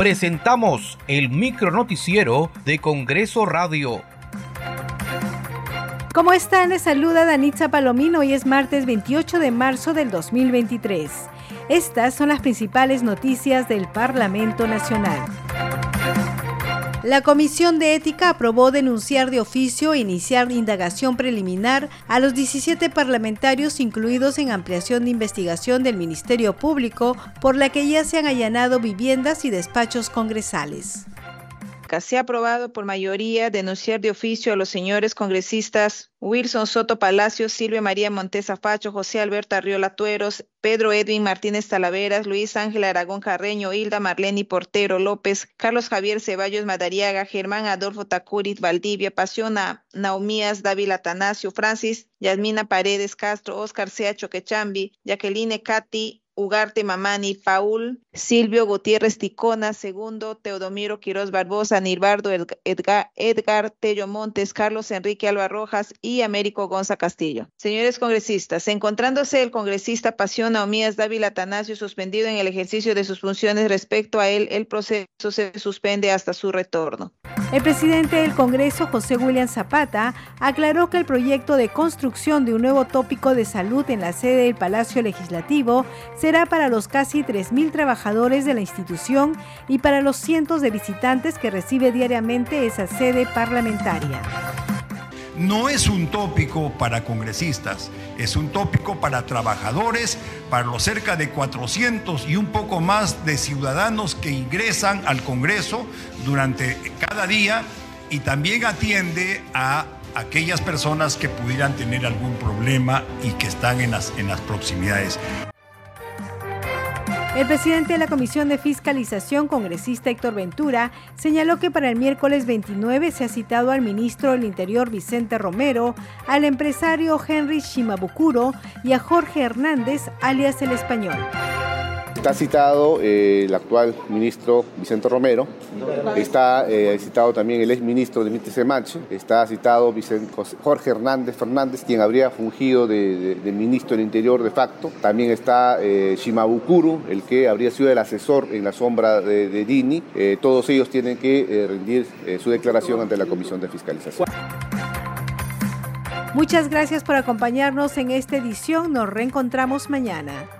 presentamos el micro noticiero de Congreso Radio. ¿Cómo están? Les saluda Danitza Palomino. Hoy es martes 28 de marzo del 2023. Estas son las principales noticias del Parlamento Nacional. La Comisión de Ética aprobó denunciar de oficio e iniciar indagación preliminar a los 17 parlamentarios incluidos en ampliación de investigación del Ministerio Público por la que ya se han allanado viviendas y despachos congresales. Se ha aprobado por mayoría denunciar de oficio a los señores congresistas Wilson Soto Palacios, Silvia María Montesa Facho, José Alberto Arriola Tueros, Pedro Edwin Martínez Talaveras, Luis Ángel Aragón Carreño, Hilda Marleni Portero López, Carlos Javier Ceballos Madariaga, Germán Adolfo Tacurit Valdivia, Pasiona Naumías Dávila Atanasio, Francis Yasmina Paredes Castro, Oscar Sea Choquechambi, Jacqueline Cati Ugarte Mamani, Paul, Silvio Gutiérrez Ticona, segundo, Teodomiro Quiroz Barbosa, Nirbardo Edgar, Edgar Tello Montes, Carlos Enrique Alba Rojas y Américo Gonza Castillo. Señores congresistas, encontrándose el congresista Pasión Naumías Dávila Atanasio suspendido en el ejercicio de sus funciones respecto a él, el proceso se suspende hasta su retorno. El presidente del Congreso, José William Zapata, aclaró que el proyecto de construcción de un nuevo tópico de salud en la sede del Palacio Legislativo será para los casi 3.000 trabajadores de la institución y para los cientos de visitantes que recibe diariamente esa sede parlamentaria. No es un tópico para congresistas, es un tópico para trabajadores, para los cerca de 400 y un poco más de ciudadanos que ingresan al Congreso durante cada día y también atiende a aquellas personas que pudieran tener algún problema y que están en las, en las proximidades. El presidente de la Comisión de Fiscalización, congresista Héctor Ventura, señaló que para el miércoles 29 se ha citado al ministro del Interior Vicente Romero, al empresario Henry Shimabukuro y a Jorge Hernández, alias el Español. Está citado eh, el actual ministro Vicente Romero, está eh, citado también el ex ministro Dimitri Semache, está citado Jorge Hernández Fernández, quien habría fungido de, ministro del Interior de facto. También está eh, Shimabukuro, el que habría sido el asesor en la sombra de, de Dini. todos ellos tienen que rendir su declaración ante la Comisión de Fiscalización. Muchas gracias por acompañarnos en esta edición. Nos reencontramos mañana.